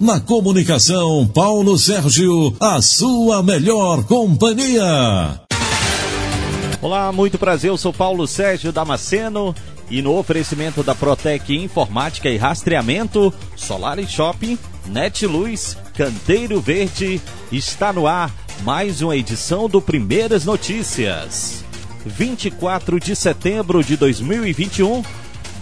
Na comunicação, Paulo Sérgio, a sua melhor companhia. Olá, muito prazer. Eu sou Paulo Sérgio Damasceno e no oferecimento da Protec Informática e Rastreamento, Solar Shopping, Netluz, Canteiro Verde, está no ar mais uma edição do Primeiras Notícias. 24 de setembro de 2021,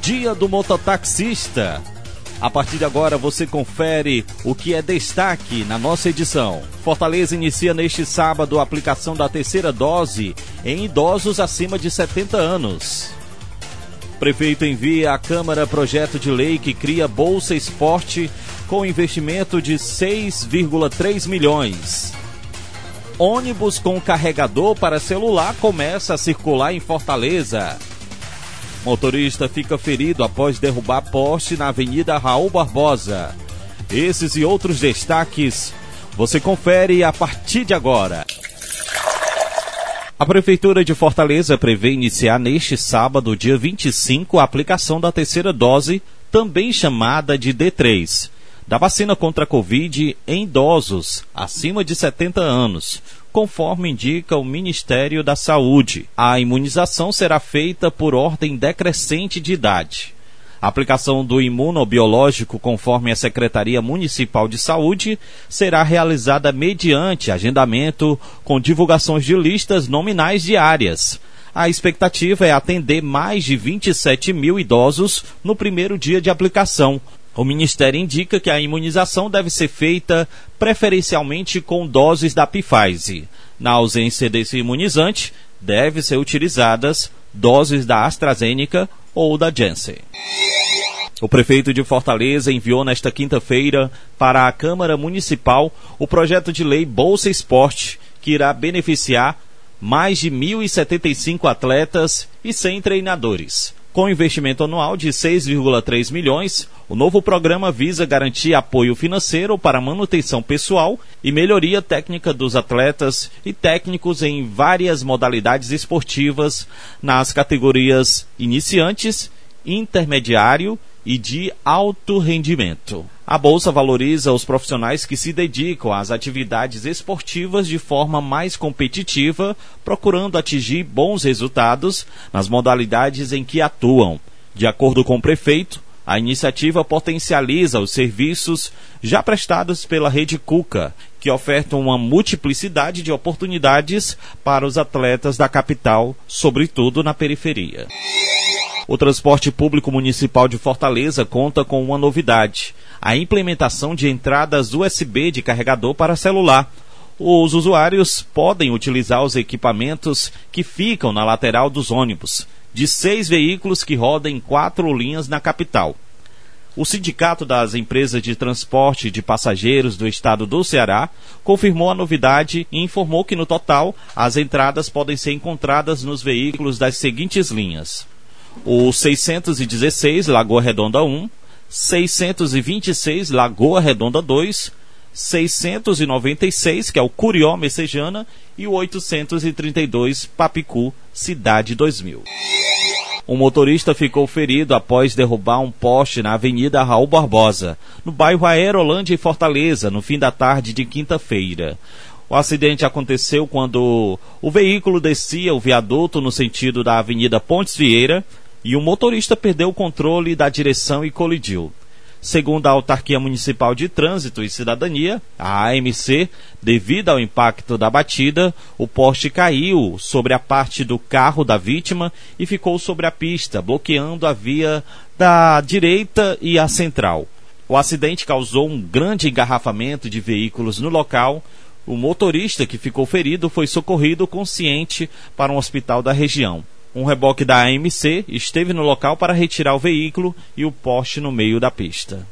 Dia do Mototaxista. A partir de agora você confere o que é destaque na nossa edição. Fortaleza inicia neste sábado a aplicação da terceira dose em idosos acima de 70 anos. Prefeito envia à Câmara projeto de lei que cria Bolsa Esporte com investimento de 6,3 milhões. Ônibus com carregador para celular começa a circular em Fortaleza. Motorista fica ferido após derrubar poste na Avenida Raul Barbosa. Esses e outros destaques você confere a partir de agora. A Prefeitura de Fortaleza prevê iniciar neste sábado, dia 25, a aplicação da terceira dose, também chamada de D3, da vacina contra a Covid em idosos acima de 70 anos, conforme indica o Ministério da Saúde. A imunização será feita por ordem decrescente de idade. A aplicação do imunobiológico, conforme a Secretaria Municipal de Saúde, será realizada mediante agendamento com divulgações de listas nominais diárias. A expectativa é atender mais de 27 mil idosos no primeiro dia de aplicação, o Ministério indica que a imunização deve ser feita preferencialmente com doses da Pfizer. Na ausência desse imunizante, deve ser utilizadas doses da AstraZeneca ou da Janssen. O prefeito de Fortaleza enviou nesta quinta-feira para a Câmara Municipal o projeto de lei Bolsa Esporte, que irá beneficiar mais de 1.075 atletas e 100 treinadores. Com investimento anual de 6,3 milhões, o novo programa visa garantir apoio financeiro para manutenção pessoal e melhoria técnica dos atletas e técnicos em várias modalidades esportivas nas categorias iniciantes, intermediário e de alto rendimento. A bolsa valoriza os profissionais que se dedicam às atividades esportivas de forma mais competitiva, procurando atingir bons resultados nas modalidades em que atuam. De acordo com o prefeito, a iniciativa potencializa os serviços já prestados pela Rede Cuca, que ofertam uma multiplicidade de oportunidades para os atletas da capital, sobretudo na periferia. O transporte público municipal de Fortaleza conta com uma novidade: a implementação de entradas USB de carregador para celular. Os usuários podem utilizar os equipamentos que ficam na lateral dos ônibus, de seis veículos que rodam em quatro linhas na capital. O Sindicato das Empresas de Transporte de Passageiros do Estado do Ceará confirmou a novidade e informou que, no total, as entradas podem ser encontradas nos veículos das seguintes linhas: o 616 Lagoa Redonda 1, 626 Lagoa Redonda 2, 696, que é o Curió Messejana, e o 832 Papicu, Cidade 2000. Um motorista ficou ferido após derrubar um poste na Avenida Raul Barbosa, no bairro Aerolândia e Fortaleza, no fim da tarde de quinta-feira. O acidente aconteceu quando o veículo descia o viaduto no sentido da Avenida Pontes Vieira e o motorista perdeu o controle da direção e colidiu. Segundo a Autarquia Municipal de Trânsito e Cidadania, a AMC, devido ao impacto da batida, o poste caiu sobre a parte do carro da vítima e ficou sobre a pista, bloqueando a via da direita e a central. O acidente causou um grande engarrafamento de veículos no local. O motorista que ficou ferido foi socorrido consciente para um hospital da região. Um reboque da AMC esteve no local para retirar o veículo e o poste no meio da pista.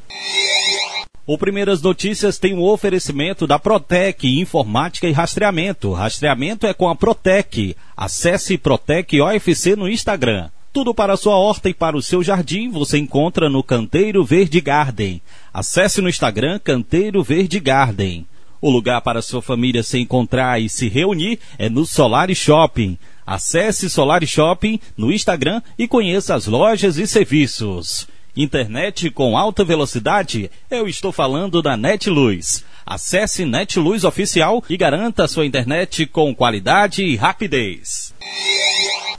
O Primeiras Notícias tem um oferecimento da Protec Informática e Rastreamento. Rastreamento é com a Protec. Acesse Protec OFC no Instagram. Tudo para sua horta e para o seu jardim você encontra no Canteiro Verde Garden. Acesse no Instagram Canteiro Verde Garden. O lugar para sua família se encontrar e se reunir é no Solar Shopping. Acesse Solar Shopping no Instagram e conheça as lojas e serviços. Internet com alta velocidade? Eu estou falando da Netluz. Acesse Netluz Oficial e garanta sua internet com qualidade e rapidez.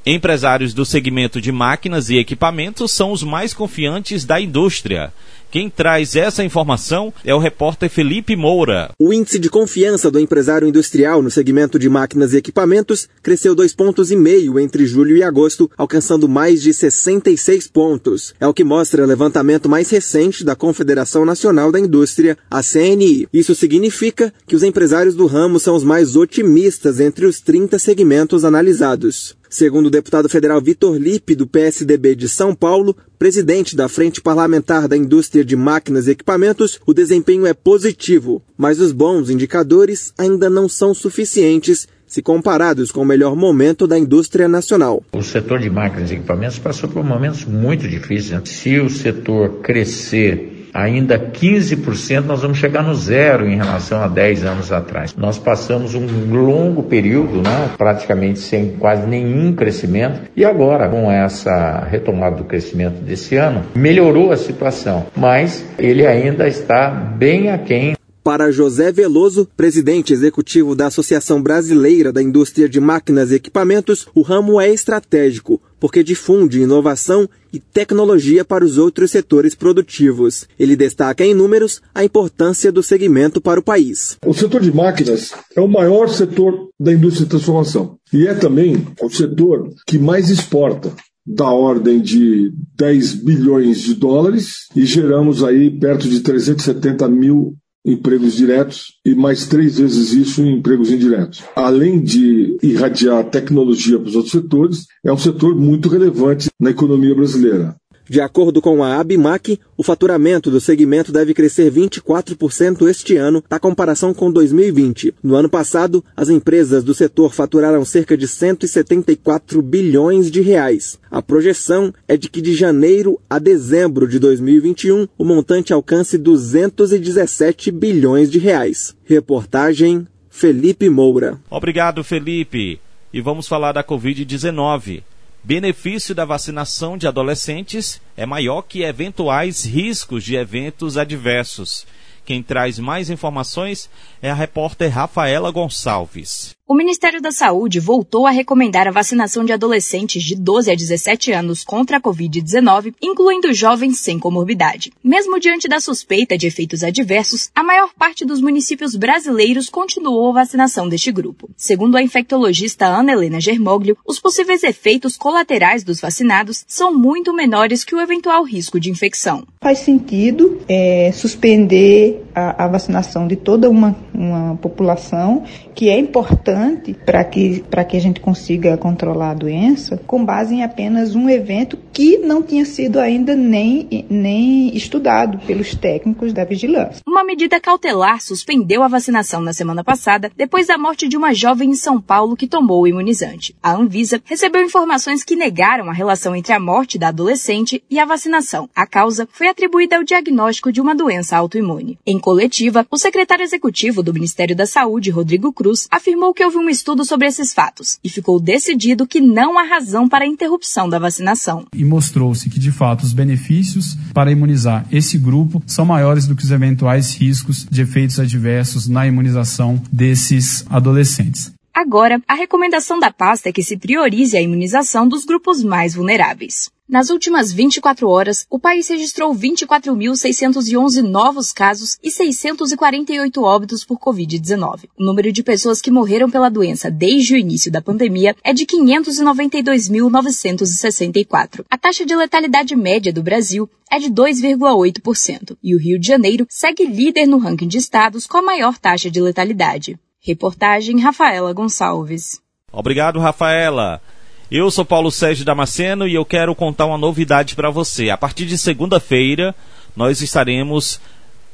Empresários do segmento de máquinas e equipamentos são os mais confiantes da indústria. Quem traz essa informação é o repórter Felipe Moura. O índice de confiança do empresário industrial no segmento de máquinas e equipamentos cresceu dois pontos e meio entre julho e agosto, alcançando mais de 66 pontos. É o que mostra o levantamento mais recente da Confederação Nacional da Indústria, a CNI. Isso significa que os empresários do ramo são os mais otimistas entre os 30 segmentos analisados. Segundo o deputado federal Vitor Lipe, do PSDB de São Paulo, presidente da Frente Parlamentar da Indústria de Máquinas e Equipamentos, o desempenho é positivo, mas os bons indicadores ainda não são suficientes se comparados com o melhor momento da indústria nacional. O setor de máquinas e equipamentos passou por momentos muito difíceis. Se o setor crescer ainda 15%, nós vamos chegar no zero em relação a 10 anos atrás. Nós passamos um longo período, né, praticamente sem quase nenhum crescimento, e agora, com essa retomada do crescimento desse ano, melhorou a situação, mas ele ainda está bem aquém para José Veloso, presidente executivo da Associação Brasileira da Indústria de Máquinas e Equipamentos, o ramo é estratégico, porque difunde inovação e tecnologia para os outros setores produtivos. Ele destaca em números a importância do segmento para o país. O setor de máquinas é o maior setor da indústria de transformação e é também o setor que mais exporta da ordem de 10 bilhões de dólares e geramos aí perto de 370 mil empregos diretos e mais três vezes isso em empregos indiretos. Além de irradiar tecnologia para os outros setores, é um setor muito relevante na economia brasileira. De acordo com a Abimac, o faturamento do segmento deve crescer 24% este ano, na comparação com 2020. No ano passado, as empresas do setor faturaram cerca de 174 bilhões de reais. A projeção é de que de janeiro a dezembro de 2021, o montante alcance 217 bilhões de reais. Reportagem Felipe Moura. Obrigado, Felipe. E vamos falar da Covid-19 benefício da vacinação de adolescentes é maior que eventuais riscos de eventos adversos. Quem traz mais informações é a repórter Rafaela Gonçalves. O Ministério da Saúde voltou a recomendar a vacinação de adolescentes de 12 a 17 anos contra a Covid-19, incluindo jovens sem comorbidade. Mesmo diante da suspeita de efeitos adversos, a maior parte dos municípios brasileiros continuou a vacinação deste grupo. Segundo a infectologista Ana Helena Germoglio, os possíveis efeitos colaterais dos vacinados são muito menores que o eventual risco de infecção. Faz sentido é, suspender a, a vacinação de toda uma, uma população, que é importante para que, que a gente consiga controlar a doença com base em apenas um evento que não tinha sido ainda nem, nem estudado pelos técnicos da vigilância. Uma medida cautelar suspendeu a vacinação na semana passada depois da morte de uma jovem em São Paulo que tomou o imunizante. A Anvisa recebeu informações que negaram a relação entre a morte da adolescente e a vacinação. A causa foi atribuída ao diagnóstico de uma doença autoimune. Em coletiva, o secretário executivo do Ministério da Saúde, Rodrigo Cruz, afirmou que houve um estudo sobre esses fatos e ficou decidido que não há razão para a interrupção da vacinação. E mostrou-se que, de fato, os benefícios para imunizar esse grupo são maiores do que os eventuais riscos de efeitos adversos na imunização desses adolescentes. Agora, a recomendação da pasta é que se priorize a imunização dos grupos mais vulneráveis. Nas últimas 24 horas, o país registrou 24.611 novos casos e 648 óbitos por Covid-19. O número de pessoas que morreram pela doença desde o início da pandemia é de 592.964. A taxa de letalidade média do Brasil é de 2,8% e o Rio de Janeiro segue líder no ranking de estados com a maior taxa de letalidade. Reportagem Rafaela Gonçalves. Obrigado, Rafaela. Eu sou Paulo Sérgio Damasceno e eu quero contar uma novidade para você. A partir de segunda-feira, nós estaremos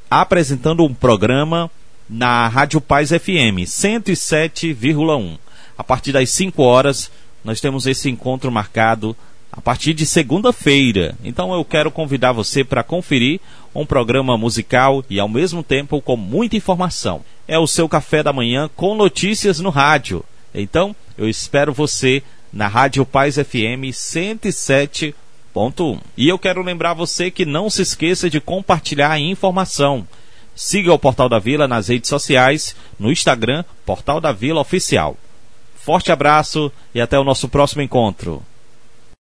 apresentando um programa na Rádio Paz FM 107,1. A partir das 5 horas, nós temos esse encontro marcado a partir de segunda-feira. Então eu quero convidar você para conferir um programa musical e ao mesmo tempo com muita informação. É o seu café da manhã com notícias no rádio. Então, eu espero você na Rádio Paz FM 107.1. Ponto 1. Um. E eu quero lembrar você que não se esqueça de compartilhar a informação. Siga o Portal da Vila nas redes sociais, no Instagram, Portal da Vila Oficial. Forte abraço e até o nosso próximo encontro.